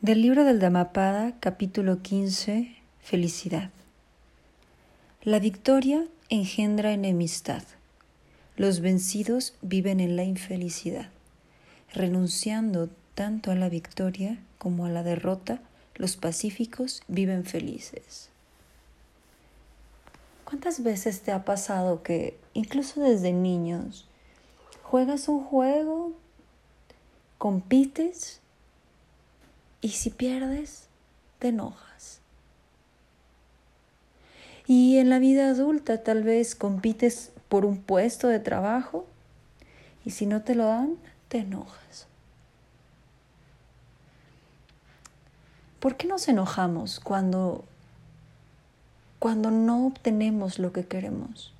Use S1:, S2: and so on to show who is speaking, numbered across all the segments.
S1: Del libro del Dhammapada, capítulo 15, Felicidad. La victoria engendra enemistad. Los vencidos viven en la infelicidad. Renunciando tanto a la victoria como a la derrota, los pacíficos viven felices. ¿Cuántas veces te ha pasado que, incluso desde niños, juegas un juego, compites y si pierdes, te enojas. Y en la vida adulta tal vez compites por un puesto de trabajo y si no te lo dan, te enojas. ¿Por qué nos enojamos cuando cuando no obtenemos lo que queremos?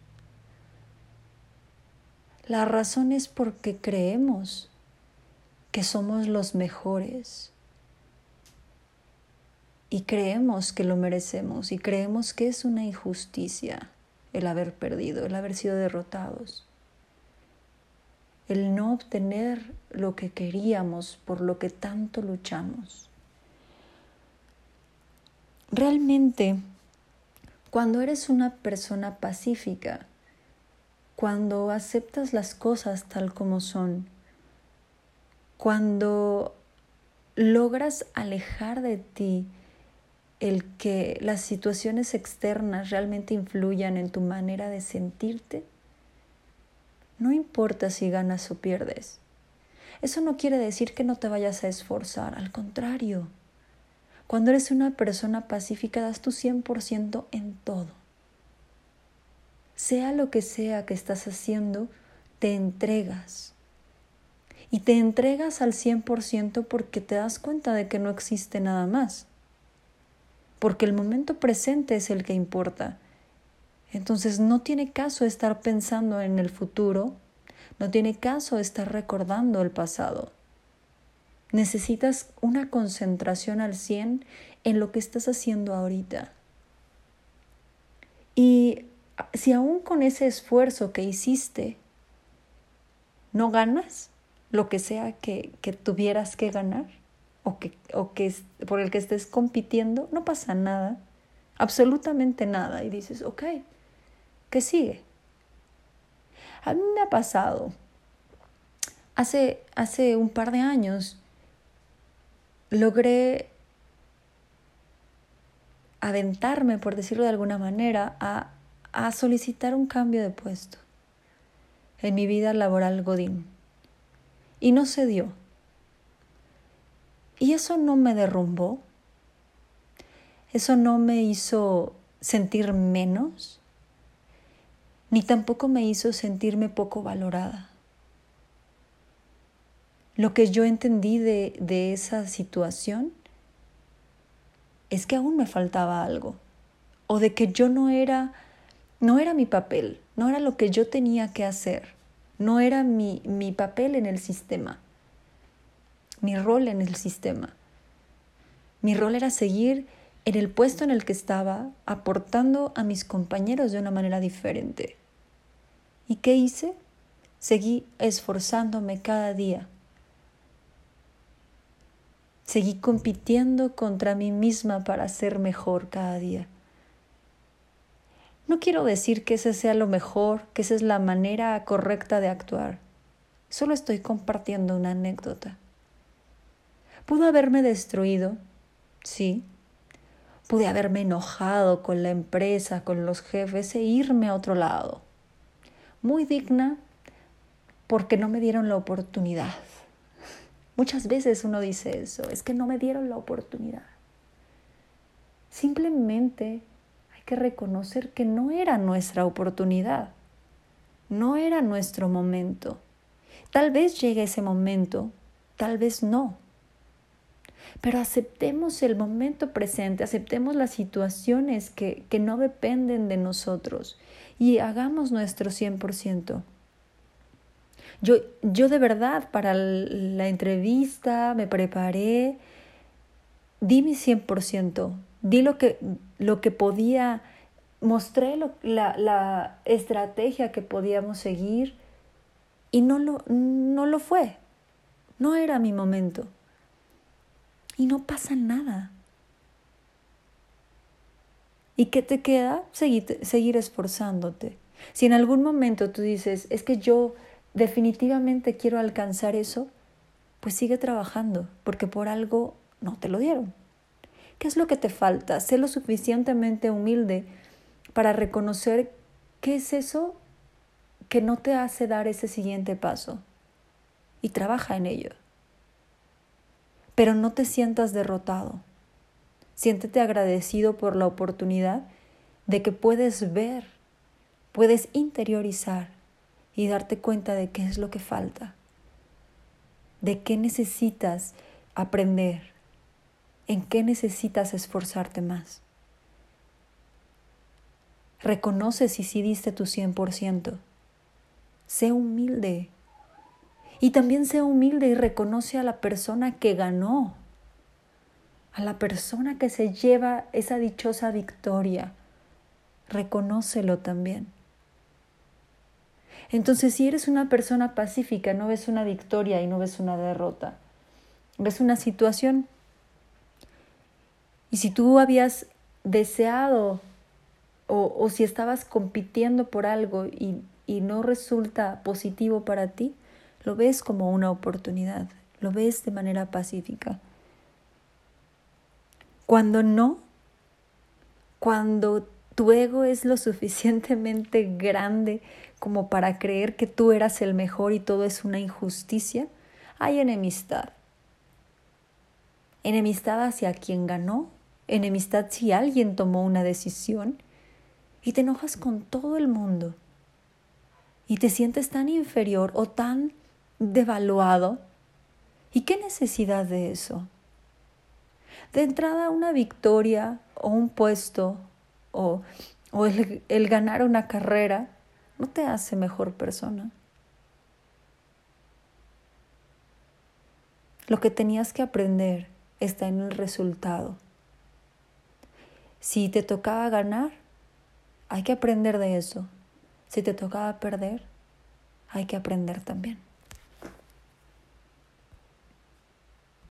S1: La razón es porque creemos que somos los mejores y creemos que lo merecemos y creemos que es una injusticia el haber perdido, el haber sido derrotados, el no obtener lo que queríamos por lo que tanto luchamos. Realmente, cuando eres una persona pacífica, cuando aceptas las cosas tal como son, cuando logras alejar de ti el que las situaciones externas realmente influyan en tu manera de sentirte, no importa si ganas o pierdes. Eso no quiere decir que no te vayas a esforzar, al contrario. Cuando eres una persona pacífica das tu 100% en todo. Sea lo que sea que estás haciendo, te entregas. Y te entregas al 100% porque te das cuenta de que no existe nada más porque el momento presente es el que importa. Entonces no tiene caso estar pensando en el futuro, no tiene caso estar recordando el pasado. Necesitas una concentración al 100 en lo que estás haciendo ahorita. Y si aún con ese esfuerzo que hiciste no ganas lo que sea que, que tuvieras que ganar, o que, o que por el que estés compitiendo, no pasa nada, absolutamente nada. Y dices, ok, ¿qué sigue? A mí me ha pasado, hace, hace un par de años, logré aventarme, por decirlo de alguna manera, a, a solicitar un cambio de puesto en mi vida laboral Godín. Y no se dio. Y eso no me derrumbó, eso no me hizo sentir menos, ni tampoco me hizo sentirme poco valorada. Lo que yo entendí de, de esa situación es que aún me faltaba algo, o de que yo no era, no era mi papel, no era lo que yo tenía que hacer, no era mi, mi papel en el sistema mi rol en el sistema. Mi rol era seguir en el puesto en el que estaba, aportando a mis compañeros de una manera diferente. ¿Y qué hice? Seguí esforzándome cada día. Seguí compitiendo contra mí misma para ser mejor cada día. No quiero decir que ese sea lo mejor, que esa es la manera correcta de actuar. Solo estoy compartiendo una anécdota. Pudo haberme destruido, sí. Pude haberme enojado con la empresa, con los jefes e irme a otro lado. Muy digna porque no me dieron la oportunidad. Muchas veces uno dice eso, es que no me dieron la oportunidad. Simplemente hay que reconocer que no era nuestra oportunidad, no era nuestro momento. Tal vez llegue ese momento, tal vez no. Pero aceptemos el momento presente, aceptemos las situaciones que, que no dependen de nosotros y hagamos nuestro 100%. Yo, yo de verdad para la entrevista me preparé, di mi 100%, di lo que, lo que podía, mostré la, la estrategia que podíamos seguir y no lo, no lo fue, no era mi momento. Y no pasa nada. ¿Y qué te queda? Seguir, seguir esforzándote. Si en algún momento tú dices, es que yo definitivamente quiero alcanzar eso, pues sigue trabajando, porque por algo no te lo dieron. ¿Qué es lo que te falta? Sé lo suficientemente humilde para reconocer qué es eso que no te hace dar ese siguiente paso y trabaja en ello. Pero no te sientas derrotado. Siéntete agradecido por la oportunidad de que puedes ver, puedes interiorizar y darte cuenta de qué es lo que falta, de qué necesitas aprender, en qué necesitas esforzarte más. Reconoce si sí diste tu 100%. Sé humilde. Y también sé humilde y reconoce a la persona que ganó, a la persona que se lleva esa dichosa victoria. Reconócelo también. Entonces, si eres una persona pacífica, no ves una victoria y no ves una derrota, ves una situación. Y si tú habías deseado o, si estabas compitiendo por algo y, y no resulta positivo para ti, lo ves como una oportunidad, lo ves de manera pacífica. Cuando no, cuando tu ego es lo suficientemente grande como para creer que tú eras el mejor y todo es una injusticia, hay enemistad. Enemistad hacia quien ganó, enemistad si alguien tomó una decisión y te enojas con todo el mundo y te sientes tan inferior o tan devaluado. ¿Y qué necesidad de eso? De entrada una victoria o un puesto o, o el, el ganar una carrera no te hace mejor persona. Lo que tenías que aprender está en el resultado. Si te tocaba ganar, hay que aprender de eso. Si te tocaba perder, hay que aprender también.